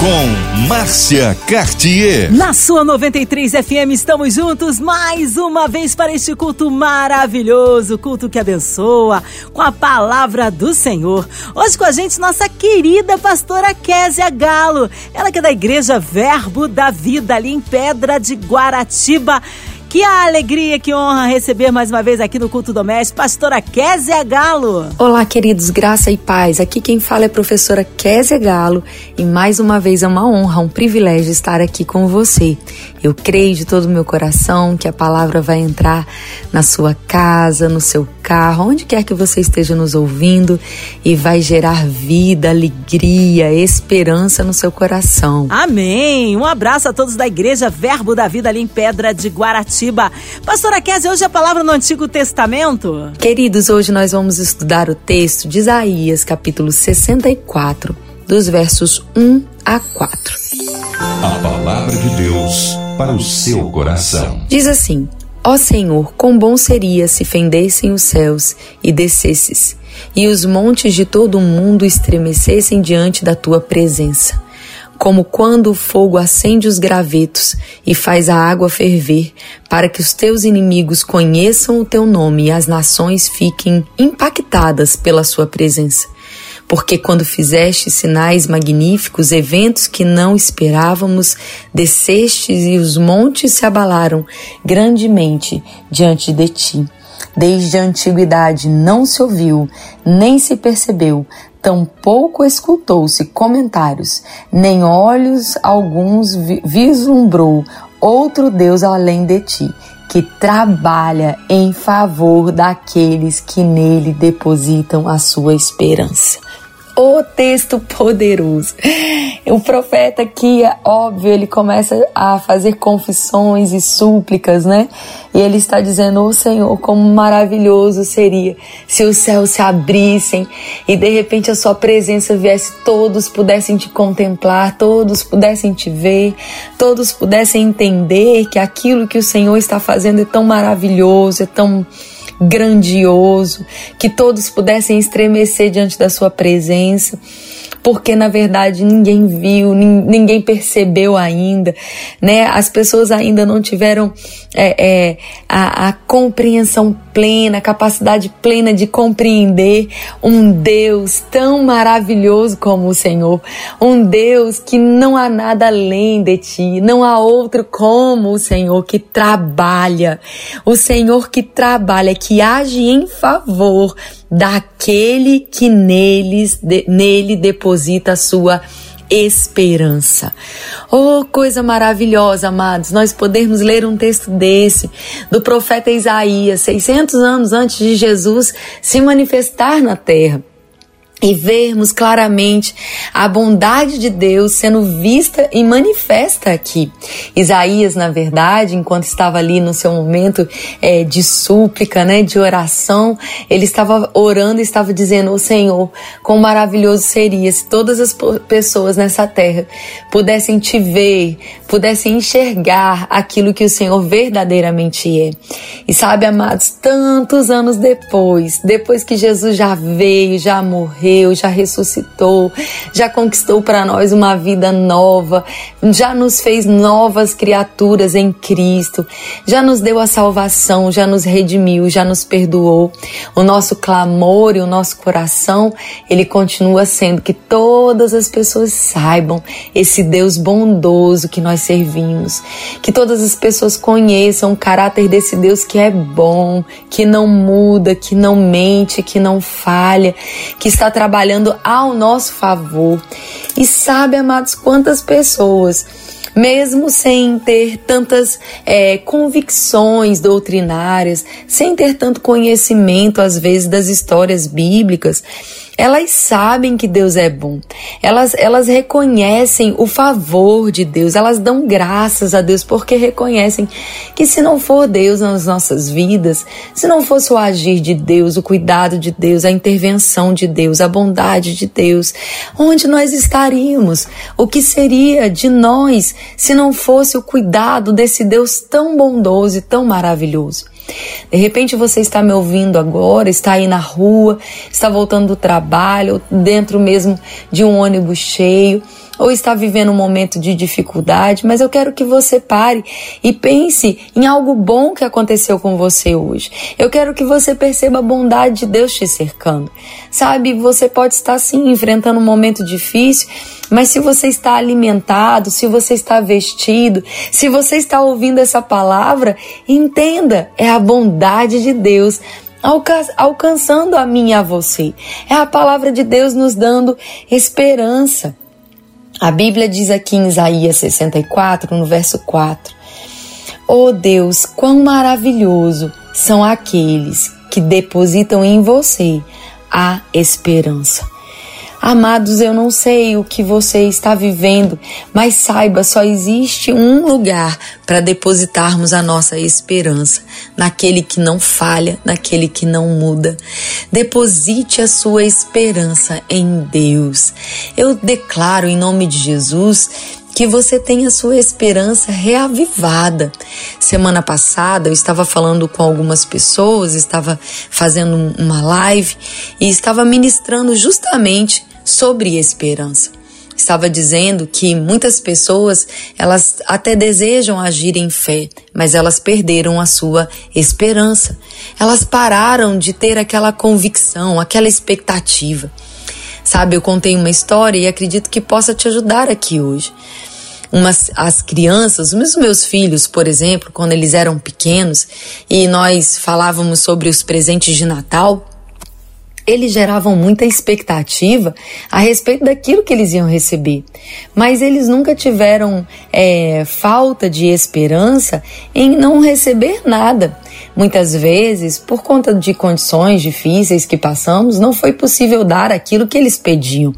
Com Márcia Cartier. Na sua 93 FM estamos juntos mais uma vez para este culto maravilhoso, culto que abençoa, com a palavra do Senhor. Hoje com a gente nossa querida pastora Késia Galo, ela que é da igreja Verbo da Vida ali em Pedra de Guaratiba. Que alegria, que honra receber mais uma vez aqui no Culto Doméstico, pastora Kézia Galo. Olá, queridos, graça e paz. Aqui quem fala é professora Kézia Galo e mais uma vez é uma honra, um privilégio estar aqui com você. Eu creio de todo o meu coração que a palavra vai entrar na sua casa, no seu carro, onde quer que você esteja nos ouvindo e vai gerar vida, alegria, esperança no seu coração. Amém. Um abraço a todos da Igreja Verbo da Vida ali em Pedra de Guaratiba. Pastora Kézia, hoje a palavra no Antigo Testamento? Queridos, hoje nós vamos estudar o texto de Isaías, capítulo 64, dos versos 1 a 4. A palavra de Deus para o seu coração. Diz assim: Ó Senhor, quão bom seria se fendessem os céus e descesses, e os montes de todo o mundo estremecessem diante da tua presença como quando o fogo acende os gravetos e faz a água ferver, para que os teus inimigos conheçam o teu nome e as nações fiquem impactadas pela sua presença. Porque quando fizeste sinais magníficos, eventos que não esperávamos, descestes e os montes se abalaram grandemente diante de ti. Desde a antiguidade não se ouviu, nem se percebeu, tampouco escutou-se comentários, nem olhos alguns vislumbrou outro Deus além de ti, que trabalha em favor daqueles que nele depositam a sua esperança. O texto poderoso. O profeta aqui, óbvio, ele começa a fazer confissões e súplicas, né? E ele está dizendo: Ô oh, Senhor, como maravilhoso seria se os céus se abrissem e de repente a Sua presença viesse, todos pudessem te contemplar, todos pudessem te ver, todos pudessem entender que aquilo que o Senhor está fazendo é tão maravilhoso, é tão grandioso, que todos pudessem estremecer diante da Sua presença porque na verdade ninguém viu, ninguém percebeu ainda, né? As pessoas ainda não tiveram é, é, a, a compreensão plena, a capacidade plena de compreender um Deus tão maravilhoso como o Senhor, um Deus que não há nada além de ti, não há outro como o Senhor que trabalha, o Senhor que trabalha, que age em favor daquele que neles, de, nele deposita a sua esperança. Oh, coisa maravilhosa, amados, nós podemos ler um texto desse do profeta Isaías, 600 anos antes de Jesus se manifestar na terra e vermos claramente a bondade de Deus sendo vista e manifesta aqui. Isaías, na verdade, enquanto estava ali no seu momento é, de súplica, né, de oração, ele estava orando e estava dizendo: "O Senhor, quão maravilhoso seria se todas as pessoas nessa terra pudessem te ver, pudessem enxergar aquilo que o Senhor verdadeiramente é". E sabe, amados, tantos anos depois, depois que Jesus já veio, já morreu morreu, já ressuscitou, já conquistou para nós uma vida nova, já nos fez novas criaturas em Cristo, já nos deu a salvação, já nos redimiu, já nos perdoou. O nosso clamor e o nosso coração, ele continua sendo que todas as pessoas saibam esse Deus bondoso que nós servimos, que todas as pessoas conheçam o caráter desse Deus que é bom, que não muda, que não mente, que não falha, que está trabalhando ao nosso favor. E sabe, amados, quantas pessoas mesmo sem ter tantas é, convicções doutrinárias, sem ter tanto conhecimento, às vezes, das histórias bíblicas, elas sabem que Deus é bom. Elas, elas reconhecem o favor de Deus, elas dão graças a Deus porque reconhecem que se não for Deus nas nossas vidas, se não fosse o agir de Deus, o cuidado de Deus, a intervenção de Deus, a bondade de Deus, onde nós estaríamos? O que seria de nós se não fosse o cuidado desse Deus tão bondoso e tão maravilhoso? De repente você está me ouvindo agora, está aí na rua, está voltando do trabalho, dentro mesmo de um ônibus cheio, ou está vivendo um momento de dificuldade, mas eu quero que você pare e pense em algo bom que aconteceu com você hoje. Eu quero que você perceba a bondade de Deus te cercando. Sabe, você pode estar sim enfrentando um momento difícil, mas se você está alimentado, se você está vestido, se você está ouvindo essa palavra, entenda, é a bondade de Deus alcançando a mim e a você. É a palavra de Deus nos dando esperança. A Bíblia diz aqui em Isaías 64, no verso 4: Oh Deus, quão maravilhoso são aqueles que depositam em você a esperança. Amados, eu não sei o que você está vivendo, mas saiba, só existe um lugar para depositarmos a nossa esperança, naquele que não falha, naquele que não muda. Deposite a sua esperança em Deus. Eu declaro em nome de Jesus que você tenha sua esperança reavivada. Semana passada eu estava falando com algumas pessoas, estava fazendo uma live e estava ministrando justamente sobre esperança. Estava dizendo que muitas pessoas, elas até desejam agir em fé, mas elas perderam a sua esperança. Elas pararam de ter aquela convicção, aquela expectativa. Sabe, eu contei uma história e acredito que possa te ajudar aqui hoje. Umas, as crianças, os meus filhos, por exemplo, quando eles eram pequenos e nós falávamos sobre os presentes de Natal, eles geravam muita expectativa a respeito daquilo que eles iam receber, mas eles nunca tiveram é, falta de esperança em não receber nada. Muitas vezes, por conta de condições difíceis que passamos, não foi possível dar aquilo que eles pediam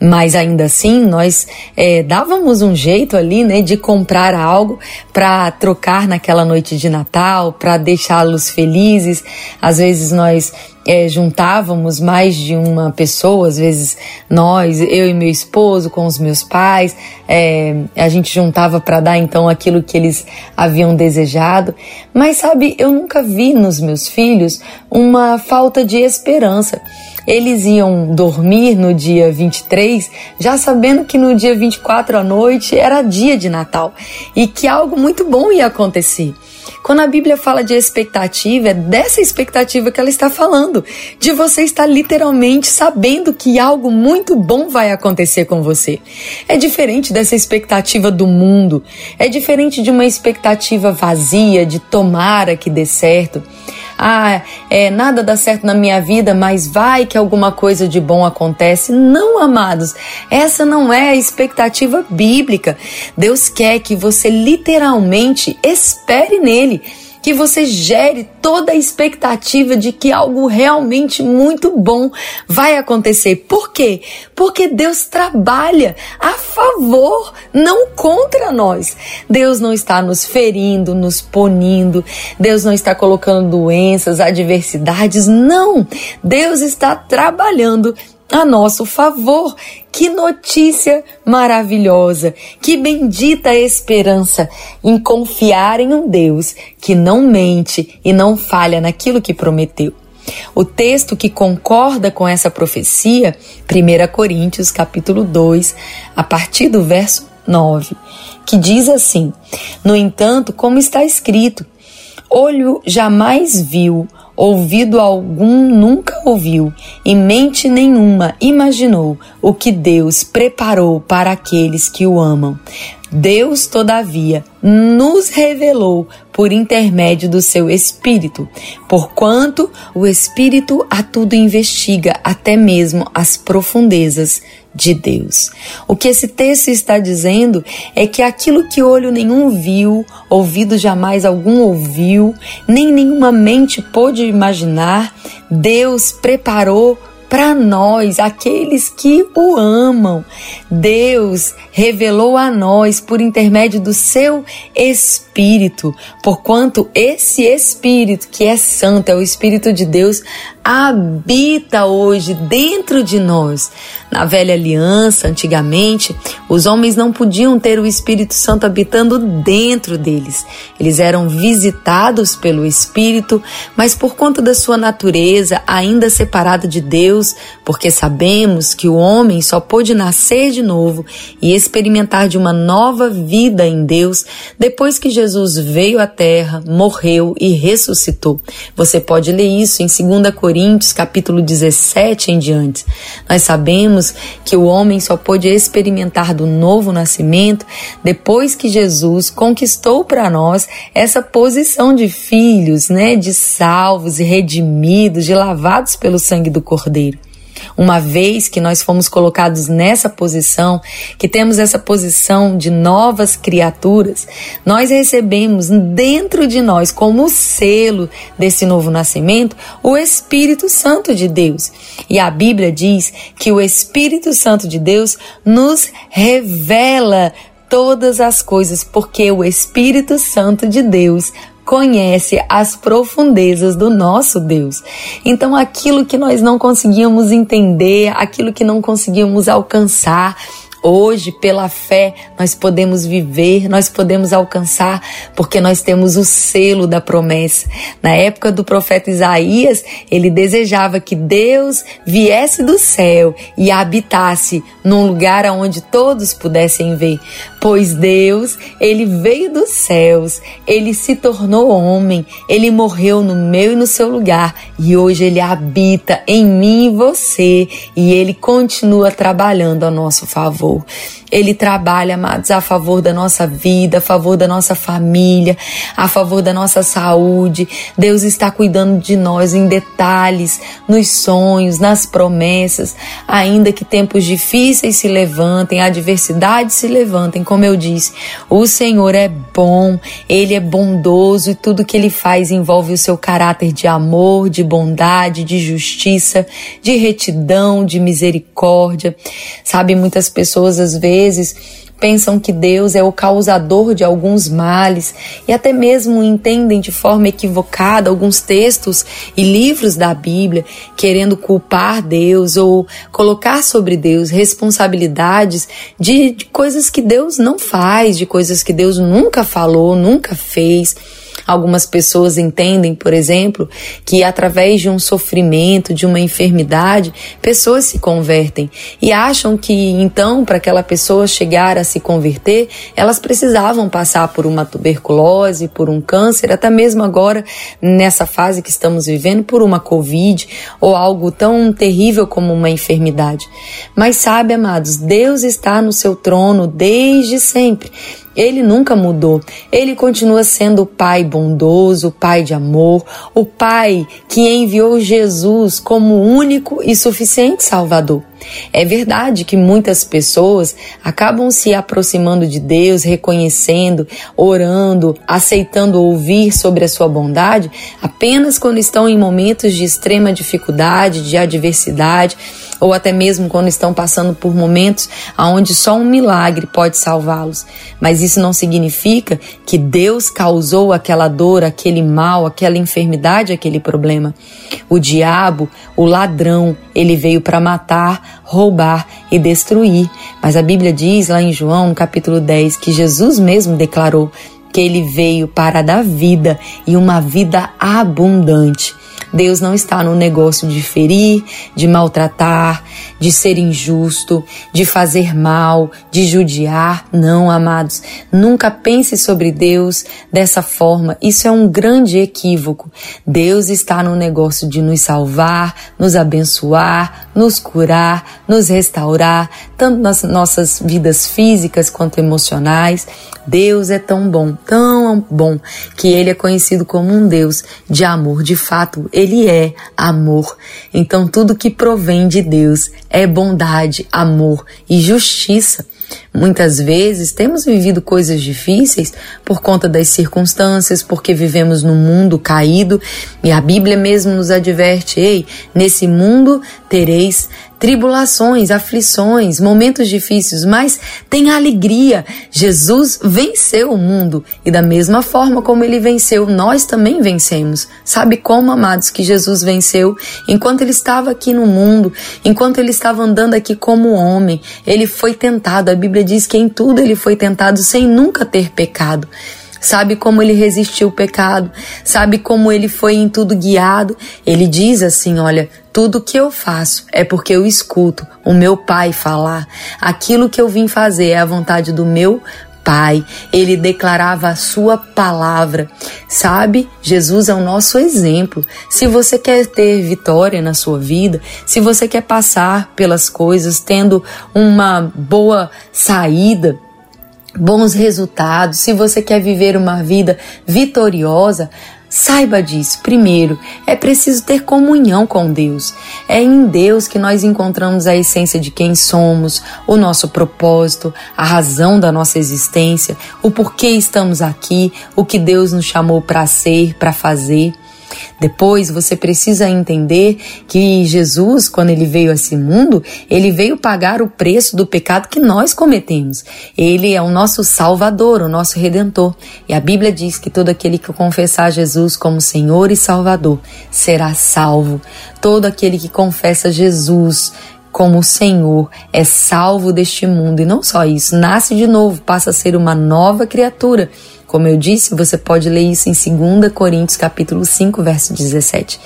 mas ainda assim nós é, dávamos um jeito ali, né, de comprar algo para trocar naquela noite de Natal, para deixá-los felizes. Às vezes nós é, juntávamos mais de uma pessoa, às vezes nós, eu e meu esposo, com os meus pais, é, a gente juntava para dar então aquilo que eles haviam desejado. Mas sabe, eu nunca vi nos meus filhos uma falta de esperança. Eles iam dormir no dia 23, já sabendo que no dia 24 à noite era dia de Natal e que algo muito bom ia acontecer. Quando a Bíblia fala de expectativa, é dessa expectativa que ela está falando, de você estar literalmente sabendo que algo muito bom vai acontecer com você. É diferente dessa expectativa do mundo, é diferente de uma expectativa vazia de tomara que dê certo ah, é, nada dá certo na minha vida, mas vai que alguma coisa de bom acontece. Não, amados, essa não é a expectativa bíblica. Deus quer que você literalmente espere nele que você gere toda a expectativa de que algo realmente muito bom vai acontecer. Por quê? Porque Deus trabalha a favor, não contra nós. Deus não está nos ferindo, nos punindo, Deus não está colocando doenças, adversidades, não. Deus está trabalhando a nosso favor. Que notícia maravilhosa! Que bendita esperança em confiar em um Deus que não mente e não falha naquilo que prometeu. O texto que concorda com essa profecia, 1 Coríntios capítulo 2, a partir do verso 9, que diz assim: No entanto, como está escrito, olho jamais viu, ouvido algum nunca ouviu, e mente nenhuma imaginou o que Deus preparou para aqueles que o amam. Deus, todavia, nos revelou por intermédio do seu Espírito, porquanto o Espírito a tudo investiga, até mesmo as profundezas de Deus. O que esse texto está dizendo é que aquilo que olho nenhum viu, ouvido jamais algum ouviu, nem nenhuma mente pôde imaginar, Deus preparou para nós, aqueles que o amam. Deus revelou a nós por intermédio do seu Espírito, porquanto esse Espírito que é santo, é o Espírito de Deus, habita hoje dentro de nós. Na velha aliança, antigamente, os homens não podiam ter o Espírito Santo habitando dentro deles. Eles eram visitados pelo Espírito, mas por conta da sua natureza, ainda separada de Deus, porque sabemos que o homem só pôde nascer de novo e experimentar de uma nova vida em Deus depois que Jesus veio à terra, morreu e ressuscitou. Você pode ler isso em 2 Coríntios, capítulo 17 em diante. Nós sabemos que o homem só pôde experimentar do novo nascimento depois que Jesus conquistou para nós essa posição de filhos, né, de salvos e redimidos, de lavados pelo sangue do Cordeiro. Uma vez que nós fomos colocados nessa posição, que temos essa posição de novas criaturas, nós recebemos dentro de nós, como selo desse novo nascimento, o Espírito Santo de Deus. E a Bíblia diz que o Espírito Santo de Deus nos revela todas as coisas, porque o Espírito Santo de Deus conhece as profundezas do nosso Deus. Então, aquilo que nós não conseguíamos entender, aquilo que não conseguíamos alcançar, Hoje, pela fé, nós podemos viver, nós podemos alcançar, porque nós temos o selo da promessa. Na época do profeta Isaías, ele desejava que Deus viesse do céu e habitasse num lugar onde todos pudessem ver. Pois Deus, ele veio dos céus, ele se tornou homem, ele morreu no meu e no seu lugar e hoje ele habita em mim e você e ele continua trabalhando a nosso favor. Oh. Ele trabalha, amados, a favor da nossa vida, a favor da nossa família, a favor da nossa saúde. Deus está cuidando de nós em detalhes, nos sonhos, nas promessas, ainda que tempos difíceis se levantem, adversidades se levantem, como eu disse, o Senhor é bom, ele é bondoso e tudo que ele faz envolve o seu caráter de amor, de bondade, de justiça, de retidão, de misericórdia. Sabe, muitas pessoas às vezes vezes pensam que Deus é o causador de alguns males e até mesmo entendem de forma equivocada alguns textos e livros da Bíblia, querendo culpar Deus ou colocar sobre Deus responsabilidades de, de coisas que Deus não faz, de coisas que Deus nunca falou, nunca fez. Algumas pessoas entendem, por exemplo, que através de um sofrimento, de uma enfermidade, pessoas se convertem e acham que então, para aquela pessoa chegar a se converter, elas precisavam passar por uma tuberculose, por um câncer, até mesmo agora, nessa fase que estamos vivendo, por uma Covid ou algo tão terrível como uma enfermidade. Mas sabe, amados, Deus está no seu trono desde sempre ele nunca mudou. Ele continua sendo o Pai bondoso, o Pai de amor, o Pai que enviou Jesus como único e suficiente Salvador. É verdade que muitas pessoas acabam se aproximando de Deus, reconhecendo, orando, aceitando ouvir sobre a sua bondade apenas quando estão em momentos de extrema dificuldade, de adversidade, ou até mesmo quando estão passando por momentos onde só um milagre pode salvá-los. Mas isso não significa que Deus causou aquela dor, aquele mal, aquela enfermidade, aquele problema. O diabo, o ladrão, ele veio para matar, roubar e destruir. Mas a Bíblia diz lá em João, no capítulo 10, que Jesus mesmo declarou que ele veio para dar vida e uma vida abundante. Deus não está no negócio de ferir, de maltratar, de ser injusto, de fazer mal, de judiar. Não, amados. Nunca pense sobre Deus dessa forma. Isso é um grande equívoco. Deus está no negócio de nos salvar, nos abençoar, nos curar, nos restaurar, tanto nas nossas vidas físicas quanto emocionais. Deus é tão bom, tão bom, que ele é conhecido como um Deus de amor. De fato, ele é amor. Então, tudo que provém de Deus é bondade, amor e justiça. Muitas vezes temos vivido coisas difíceis por conta das circunstâncias, porque vivemos num mundo caído e a Bíblia mesmo nos adverte: ei, nesse mundo tereis tribulações, aflições, momentos difíceis, mas tem alegria. Jesus venceu o mundo e da mesma forma como ele venceu, nós também vencemos. Sabe como, amados, que Jesus venceu? Enquanto ele estava aqui no mundo, enquanto ele estava andando aqui como homem, ele foi tentado. A Bíblia diz que em tudo ele foi tentado sem nunca ter pecado sabe como ele resistiu o pecado, sabe como ele foi em tudo guiado. Ele diz assim: Olha, tudo que eu faço é porque eu escuto o meu pai falar. Aquilo que eu vim fazer é a vontade do meu Pai, ele declarava a sua palavra. Sabe? Jesus é o nosso exemplo. Se você quer ter vitória na sua vida, se você quer passar pelas coisas tendo uma boa saída, bons resultados, se você quer viver uma vida vitoriosa, Saiba disso. Primeiro, é preciso ter comunhão com Deus. É em Deus que nós encontramos a essência de quem somos, o nosso propósito, a razão da nossa existência, o porquê estamos aqui, o que Deus nos chamou para ser, para fazer. Depois você precisa entender que Jesus, quando ele veio a esse mundo, ele veio pagar o preço do pecado que nós cometemos. Ele é o nosso Salvador, o nosso Redentor. E a Bíblia diz que todo aquele que confessar Jesus como Senhor e Salvador será salvo. Todo aquele que confessa Jesus como Senhor é salvo deste mundo. E não só isso, nasce de novo, passa a ser uma nova criatura. Como eu disse, você pode ler isso em 2 Coríntios capítulo 5, verso 17.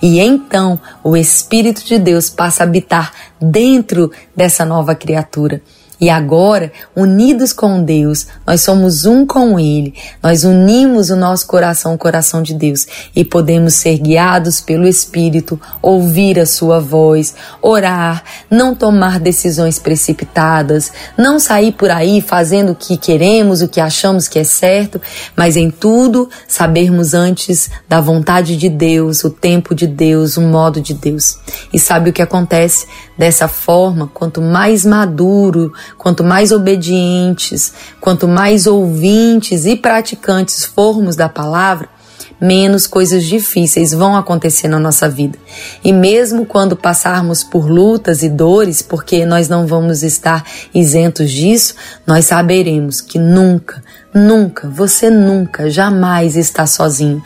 E então o Espírito de Deus passa a habitar dentro dessa nova criatura. E agora, unidos com Deus, nós somos um com Ele. Nós unimos o nosso coração ao coração de Deus e podemos ser guiados pelo Espírito, ouvir a Sua voz, orar, não tomar decisões precipitadas, não sair por aí fazendo o que queremos, o que achamos que é certo, mas em tudo sabermos antes da vontade de Deus, o tempo de Deus, o modo de Deus. E sabe o que acontece? Dessa forma, quanto mais maduro, quanto mais obedientes, quanto mais ouvintes e praticantes formos da palavra, menos coisas difíceis vão acontecer na nossa vida. E mesmo quando passarmos por lutas e dores, porque nós não vamos estar isentos disso, nós saberemos que nunca, Nunca, você nunca, jamais está sozinho.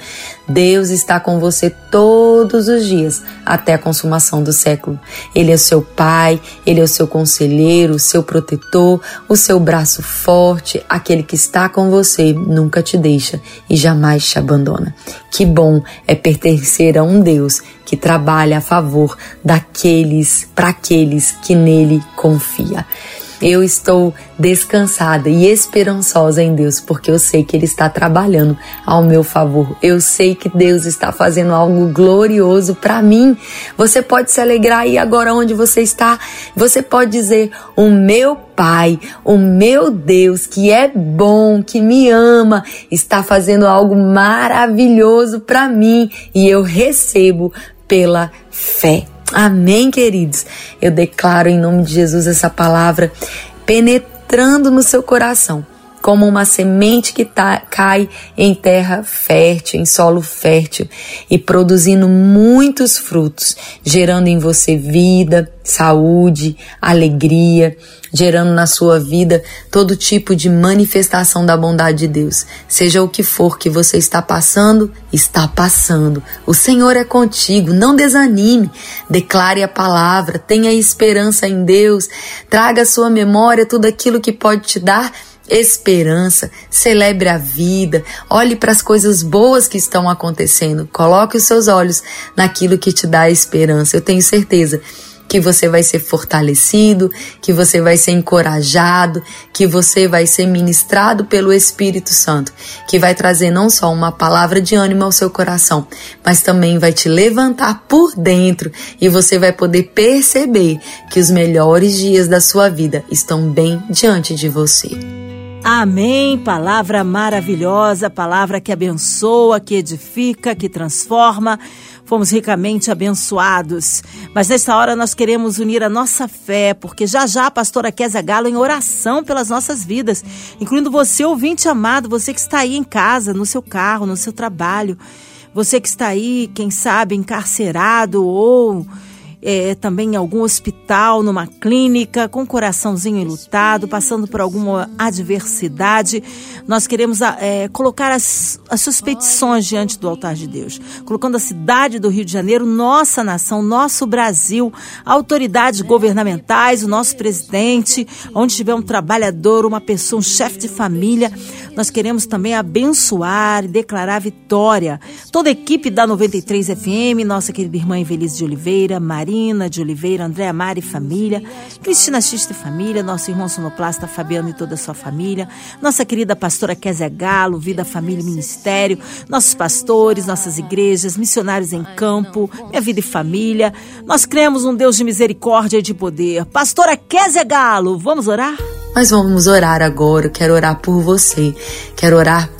Deus está com você todos os dias até a consumação do século. Ele é seu pai, ele é o seu conselheiro, o seu protetor, o seu braço forte, aquele que está com você, nunca te deixa e jamais te abandona. Que bom é pertencer a um Deus que trabalha a favor daqueles, para aqueles que nele confia. Eu estou descansada e esperançosa em Deus, porque eu sei que Ele está trabalhando ao meu favor. Eu sei que Deus está fazendo algo glorioso para mim. Você pode se alegrar aí agora onde você está. Você pode dizer: O meu Pai, o meu Deus, que é bom, que me ama, está fazendo algo maravilhoso para mim e eu recebo pela fé. Amém, queridos? Eu declaro em nome de Jesus essa palavra penetrando no seu coração, como uma semente que tá, cai em terra fértil, em solo fértil e produzindo muitos frutos, gerando em você vida, saúde, alegria, gerando na sua vida todo tipo de manifestação da bondade de Deus. Seja o que for que você está passando, está passando. O Senhor é contigo, não desanime. Declare a palavra, tenha esperança em Deus, traga à sua memória tudo aquilo que pode te dar esperança, celebre a vida, olhe para as coisas boas que estão acontecendo, coloque os seus olhos naquilo que te dá esperança. Eu tenho certeza que você vai ser fortalecido, que você vai ser encorajado, que você vai ser ministrado pelo Espírito Santo, que vai trazer não só uma palavra de ânimo ao seu coração, mas também vai te levantar por dentro e você vai poder perceber que os melhores dias da sua vida estão bem diante de você. Amém. Palavra maravilhosa, palavra que abençoa, que edifica, que transforma. Fomos ricamente abençoados. Mas nesta hora nós queremos unir a nossa fé, porque já já a pastora Kézia Galo em oração pelas nossas vidas, incluindo você, ouvinte amado, você que está aí em casa, no seu carro, no seu trabalho, você que está aí, quem sabe, encarcerado ou é, também em algum hospital, numa clínica, com o coraçãozinho enlutado, passando por alguma adversidade. Nós queremos é, colocar as, as suas petições diante do altar de Deus, colocando a cidade do Rio de Janeiro, nossa nação, nosso Brasil, autoridades governamentais, o nosso presidente, onde tiver um trabalhador, uma pessoa, um chefe de família, nós queremos também abençoar e declarar vitória. Toda a equipe da 93 FM, nossa querida irmã Evelise de Oliveira, Maria Marina de Oliveira, Andréa Mari e família, Cristina Xista e família, nosso irmão sonoplasta Fabiano e toda a sua família, nossa querida pastora Kézia Galo, Vida, Família e Ministério, nossos pastores, nossas igrejas, missionários em campo, Minha Vida e Família. Nós cremos um Deus de misericórdia e de poder. Pastora Kézia Galo, vamos orar? Nós vamos orar agora. Quero orar por você. Quero orar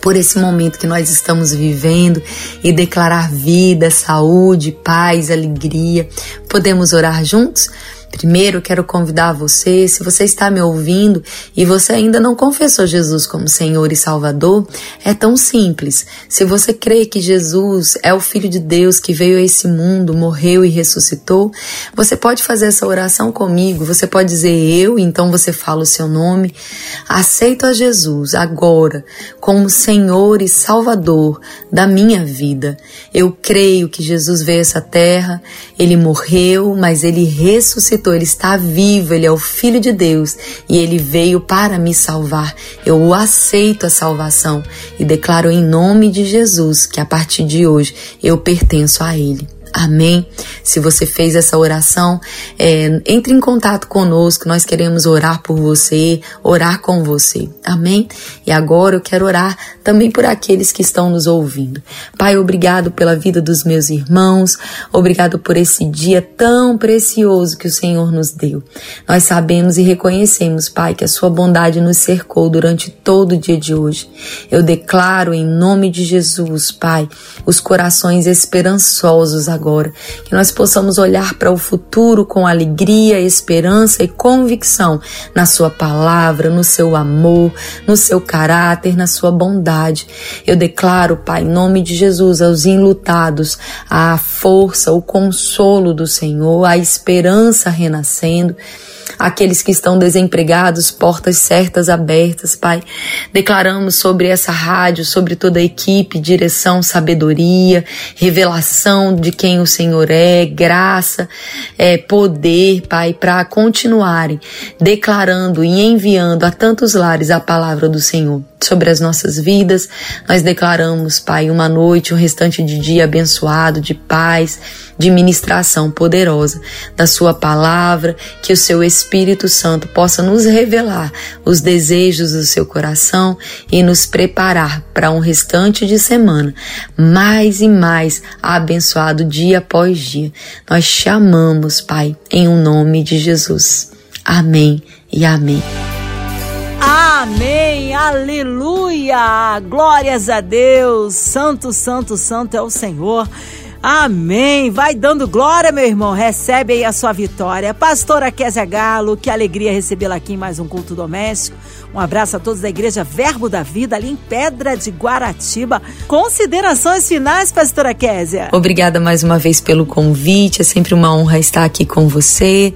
por esse momento que nós estamos vivendo e declarar vida, saúde, paz, alegria. Podemos orar juntos? Primeiro, quero convidar você, se você está me ouvindo e você ainda não confessou Jesus como Senhor e Salvador, é tão simples. Se você crê que Jesus é o Filho de Deus que veio a esse mundo, morreu e ressuscitou, você pode fazer essa oração comigo. Você pode dizer eu, então você fala o seu nome. Aceito a Jesus agora como Senhor e Salvador da minha vida. Eu creio que Jesus veio a essa terra, ele morreu, mas ele ressuscitou ressuscitou, ele está vivo, ele é o Filho de Deus e ele veio para me salvar. Eu aceito a salvação e declaro em nome de Jesus que a partir de hoje eu pertenço a ele. Amém. Se você fez essa oração, é, entre em contato conosco. Nós queremos orar por você, orar com você. Amém. E agora eu quero orar também por aqueles que estão nos ouvindo. Pai, obrigado pela vida dos meus irmãos. Obrigado por esse dia tão precioso que o Senhor nos deu. Nós sabemos e reconhecemos, Pai, que a Sua bondade nos cercou durante todo o dia de hoje. Eu declaro em nome de Jesus, Pai, os corações esperançosos agora agora. Que nós possamos olhar para o futuro com alegria, esperança e convicção na Sua palavra, no seu amor, no seu caráter, na sua bondade. Eu declaro, Pai, em nome de Jesus, aos enlutados, a força, o consolo do Senhor, a esperança renascendo aqueles que estão desempregados, portas certas abertas, Pai. Declaramos sobre essa rádio, sobre toda a equipe, direção, sabedoria, revelação de quem o Senhor é, graça, é, poder, Pai, para continuarem declarando e enviando a tantos lares a palavra do Senhor sobre as nossas vidas. Nós declaramos, Pai, uma noite, um restante de dia abençoado, de paz, de ministração poderosa da Sua palavra, que o Seu Espírito Santo possa nos revelar os desejos do seu coração e nos preparar para um restante de semana mais e mais abençoado dia após dia. Nós chamamos, Pai, em o um nome de Jesus. Amém e amém. Amém, aleluia, glórias a Deus, santo, santo, santo é o Senhor. Amém. Vai dando glória, meu irmão. Recebe aí a sua vitória. Pastora Kézia Galo, que alegria recebê-la aqui em mais um culto doméstico. Um abraço a todos da Igreja Verbo da Vida, ali em Pedra de Guaratiba. Considerações finais, pastora Kézia. Obrigada mais uma vez pelo convite. É sempre uma honra estar aqui com você.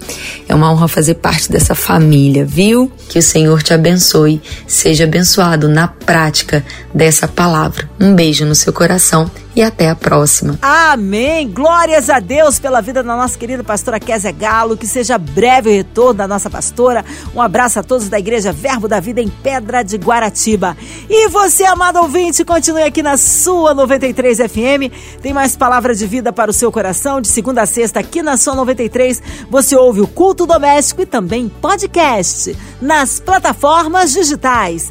É uma honra fazer parte dessa família, viu? Que o Senhor te abençoe. Seja abençoado na prática dessa palavra. Um beijo no seu coração e até a próxima. Amém. Glórias a Deus pela vida da nossa querida pastora Kézia Galo. Que seja breve o retorno da nossa pastora. Um abraço a todos da Igreja Verbo da Vida em Pedra de Guaratiba. E você, amado ouvinte, continue aqui na sua 93 FM. Tem mais palavra de vida para o seu coração. De segunda a sexta, aqui na sua 93, você ouve o culto doméstico e também podcast nas plataformas digitais